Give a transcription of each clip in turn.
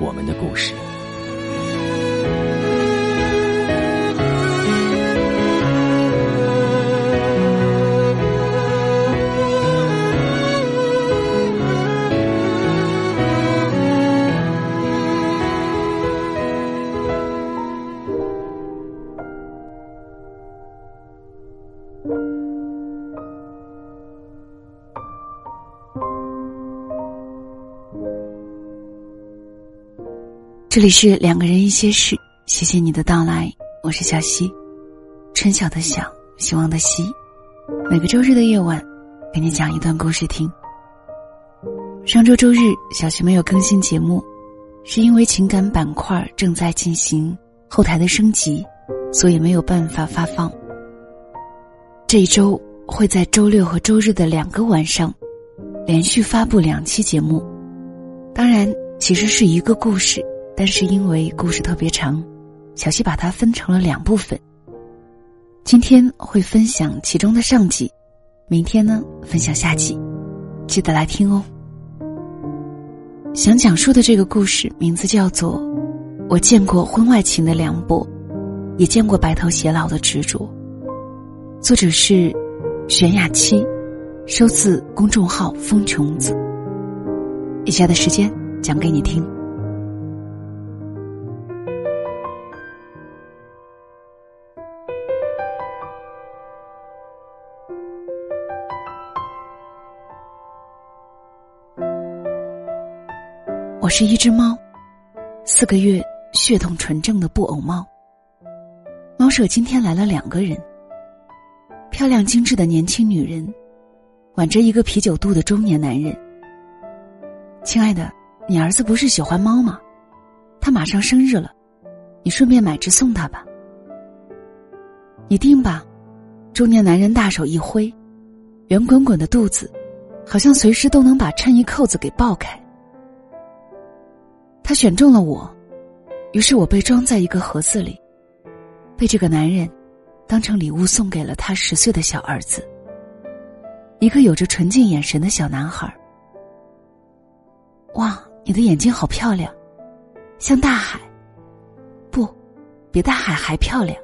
我们的故事。这里是两个人一些事，谢谢你的到来，我是小溪，春晓的晓，希望的希。每个周日的夜晚，给你讲一段故事听。上周周日，小溪没有更新节目，是因为情感板块正在进行后台的升级，所以没有办法发放。这一周会在周六和周日的两个晚上，连续发布两期节目，当然其实是一个故事。但是因为故事特别长，小溪把它分成了两部分。今天会分享其中的上集，明天呢分享下集，记得来听哦。想讲述的这个故事名字叫做《我见过婚外情的凉薄，也见过白头偕老的执着》，作者是玄雅七，收自公众号风琼子。以下的时间讲给你听。我是一只猫，四个月血统纯正的布偶猫。猫舍今天来了两个人，漂亮精致的年轻女人，挽着一个啤酒肚的中年男人。亲爱的，你儿子不是喜欢猫吗？他马上生日了，你顺便买只送他吧。你定吧。中年男人大手一挥，圆滚滚的肚子，好像随时都能把衬衣扣子给爆开。他选中了我，于是我被装在一个盒子里，被这个男人当成礼物送给了他十岁的小儿子，一个有着纯净眼神的小男孩。哇，你的眼睛好漂亮，像大海，不，比大海还漂亮。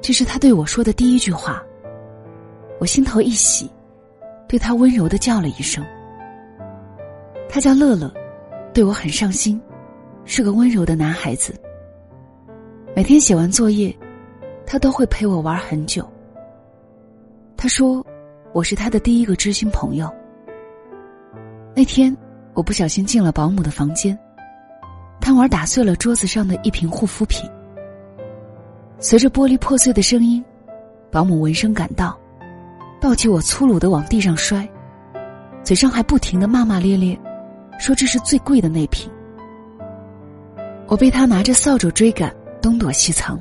这是他对我说的第一句话，我心头一喜，对他温柔的叫了一声。他叫乐乐。对我很上心，是个温柔的男孩子。每天写完作业，他都会陪我玩很久。他说，我是他的第一个知心朋友。那天，我不小心进了保姆的房间，贪玩打碎了桌子上的一瓶护肤品。随着玻璃破碎的声音，保姆闻声赶到，抱起我粗鲁的往地上摔，嘴上还不停的骂骂咧咧。说这是最贵的那瓶，我被他拿着扫帚追赶，东躲西藏，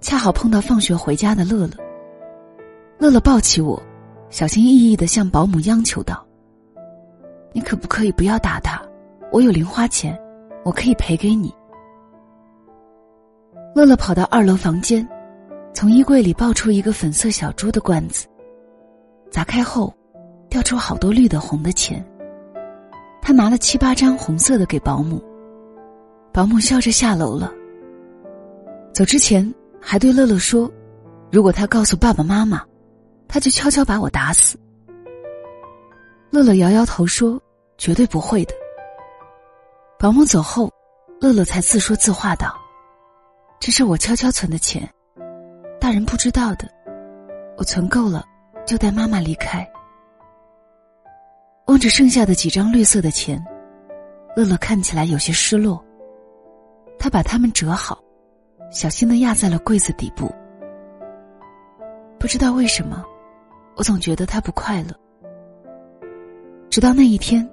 恰好碰到放学回家的乐乐。乐乐抱起我，小心翼翼的向保姆央求道：“你可不可以不要打他？我有零花钱，我可以赔给你。”乐乐跑到二楼房间，从衣柜里抱出一个粉色小猪的罐子，砸开后，掉出好多绿的红的钱。他拿了七八张红色的给保姆，保姆笑着下楼了。走之前还对乐乐说：“如果他告诉爸爸妈妈，他就悄悄把我打死。”乐乐摇摇头说：“绝对不会的。”保姆走后，乐乐才自说自话道：“这是我悄悄存的钱，大人不知道的。我存够了，就带妈妈离开。”望着剩下的几张绿色的钱，乐乐看起来有些失落。他把它们折好，小心的压在了柜子底部。不知道为什么，我总觉得他不快乐。直到那一天，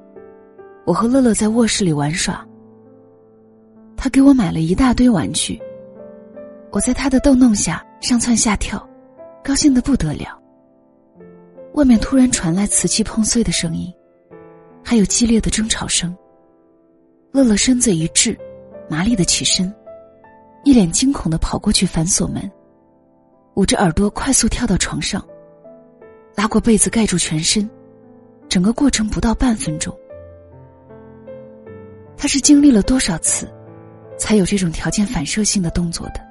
我和乐乐在卧室里玩耍，他给我买了一大堆玩具，我在他的逗弄下上蹿下跳，高兴的不得了。外面突然传来瓷器碰碎的声音。还有激烈的争吵声。乐乐身子一滞，麻利的起身，一脸惊恐的跑过去反锁门，捂着耳朵快速跳到床上，拉过被子盖住全身，整个过程不到半分钟。他是经历了多少次，才有这种条件反射性的动作的？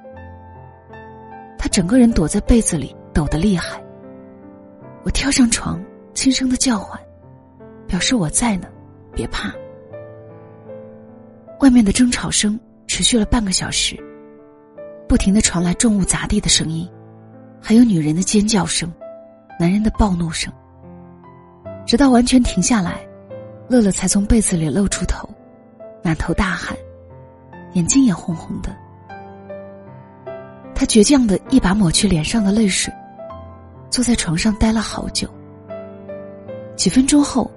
他整个人躲在被子里，抖得厉害。我跳上床，轻声的叫唤。表示我在呢，别怕。外面的争吵声持续了半个小时，不停的传来重物砸地的声音，还有女人的尖叫声，男人的暴怒声。直到完全停下来，乐乐才从被子里露出头，满头大汗，眼睛也红红的。他倔强的一把抹去脸上的泪水，坐在床上待了好久。几分钟后。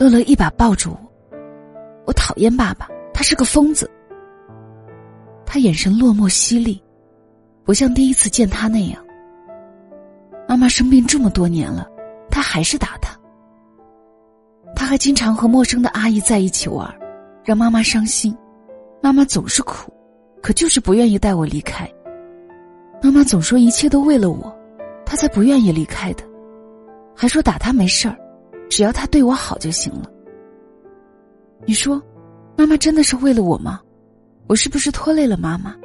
乐乐一把抱住我，我讨厌爸爸，他是个疯子。他眼神落寞犀利，不像第一次见他那样。妈妈生病这么多年了，他还是打他。他还经常和陌生的阿姨在一起玩，让妈妈伤心。妈妈总是哭，可就是不愿意带我离开。妈妈总说一切都为了我，他才不愿意离开的，还说打他没事儿。只要他对我好就行了。你说，妈妈真的是为了我吗？我是不是拖累了妈妈？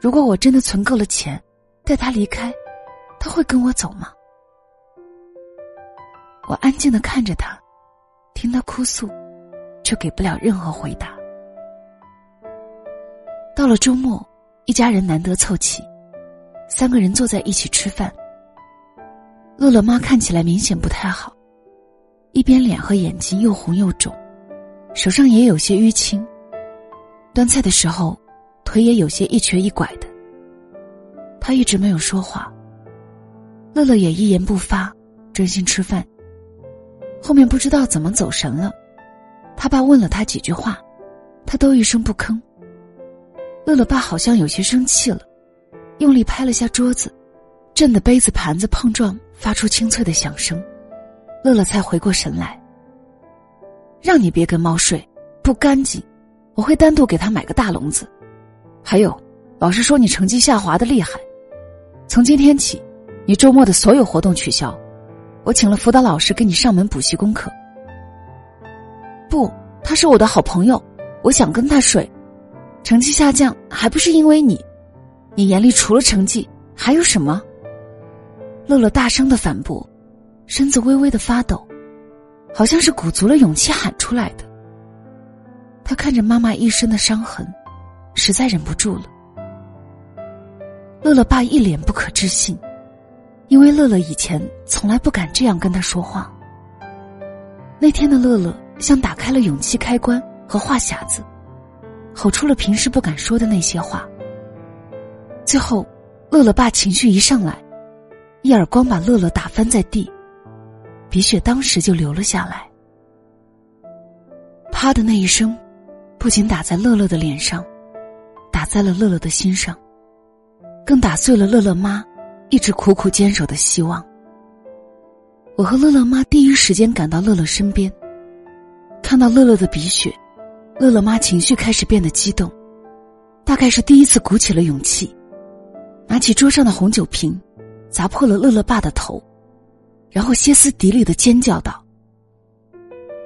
如果我真的存够了钱，带他离开，他会跟我走吗？我安静的看着他，听他哭诉，却给不了任何回答。到了周末，一家人难得凑齐，三个人坐在一起吃饭。乐乐妈看起来明显不太好。一边脸和眼睛又红又肿，手上也有些淤青。端菜的时候，腿也有些一瘸一拐的。他一直没有说话。乐乐也一言不发，专心吃饭。后面不知道怎么走神了，他爸问了他几句话，他都一声不吭。乐乐爸好像有些生气了，用力拍了下桌子，震得杯子盘子碰撞，发出清脆的响声。乐乐才回过神来，让你别跟猫睡，不干净，我会单独给他买个大笼子。还有，老师说你成绩下滑的厉害，从今天起，你周末的所有活动取消，我请了辅导老师给你上门补习功课。不，他是我的好朋友，我想跟他睡。成绩下降还不是因为你，你眼里除了成绩还有什么？乐乐大声的反驳。身子微微的发抖，好像是鼓足了勇气喊出来的。他看着妈妈一身的伤痕，实在忍不住了。乐乐爸一脸不可置信，因为乐乐以前从来不敢这样跟他说话。那天的乐乐像打开了勇气开关和话匣子，吼出了平时不敢说的那些话。最后，乐乐爸情绪一上来，一耳光把乐乐打翻在地。鼻血当时就流了下来，啪的那一声，不仅打在乐乐的脸上，打在了乐乐的心上，更打碎了乐乐妈一直苦苦坚守的希望。我和乐乐妈第一时间赶到乐乐身边，看到乐乐的鼻血，乐乐妈情绪开始变得激动，大概是第一次鼓起了勇气，拿起桌上的红酒瓶，砸破了乐乐爸的头。然后歇斯底里的尖叫道：“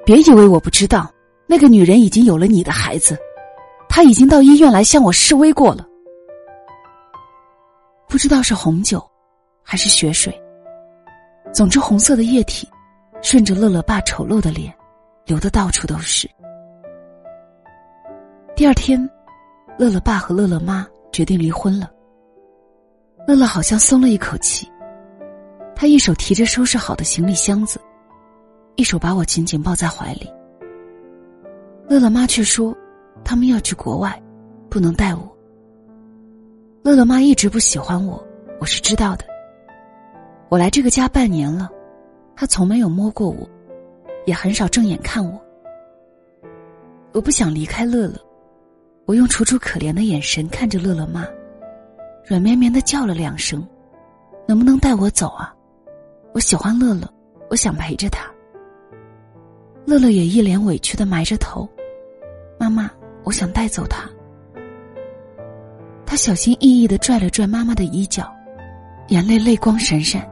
别以为我不知道，那个女人已经有了你的孩子，她已经到医院来向我示威过了。不知道是红酒，还是血水。总之，红色的液体顺着乐乐爸丑陋的脸，流的到处都是。第二天，乐乐爸和乐乐妈决定离婚了。乐乐好像松了一口气，他一手提着收拾好的行李箱子，一手把我紧紧抱在怀里。乐乐妈却说，他们要去国外，不能带我。乐乐妈一直不喜欢我，我是知道的。我来这个家半年了，她从没有摸过我，也很少正眼看我。我不想离开乐乐，我用楚楚可怜的眼神看着乐乐妈，软绵绵的叫了两声：“能不能带我走啊？我喜欢乐乐，我想陪着他。”乐乐也一脸委屈的埋着头：“妈妈，我想带走他。”他小心翼翼的拽了拽妈妈的衣角，眼泪泪光闪闪。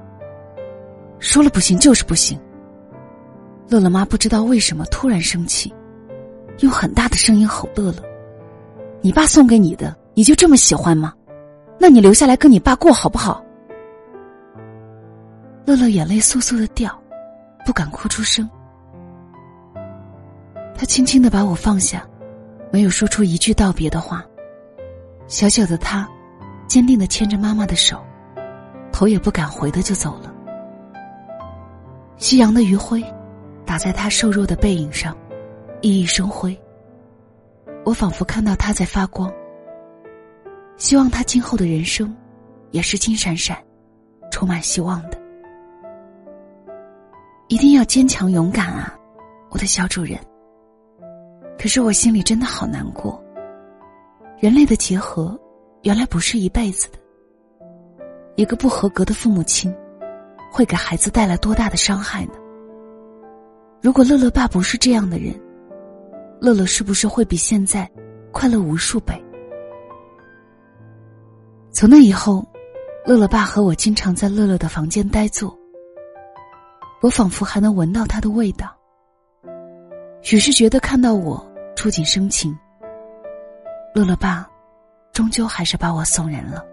说了不行就是不行。乐乐妈不知道为什么突然生气。用很大的声音吼乐乐：“你爸送给你的，你就这么喜欢吗？那你留下来跟你爸过好不好？”乐乐眼泪簌簌的掉，不敢哭出声。他轻轻的把我放下，没有说出一句道别的话。小小的他，坚定的牵着妈妈的手，头也不敢回的就走了。夕阳的余晖，打在他瘦弱的背影上。熠熠生辉，我仿佛看到他在发光。希望他今后的人生也是金闪闪、充满希望的。一定要坚强勇敢啊，我的小主人。可是我心里真的好难过。人类的结合，原来不是一辈子的。一个不合格的父母亲，会给孩子带来多大的伤害呢？如果乐乐爸不是这样的人。乐乐是不是会比现在快乐无数倍？从那以后，乐乐爸和我经常在乐乐的房间呆坐，我仿佛还能闻到它的味道。许是觉得看到我触景生情，乐乐爸终究还是把我送人了。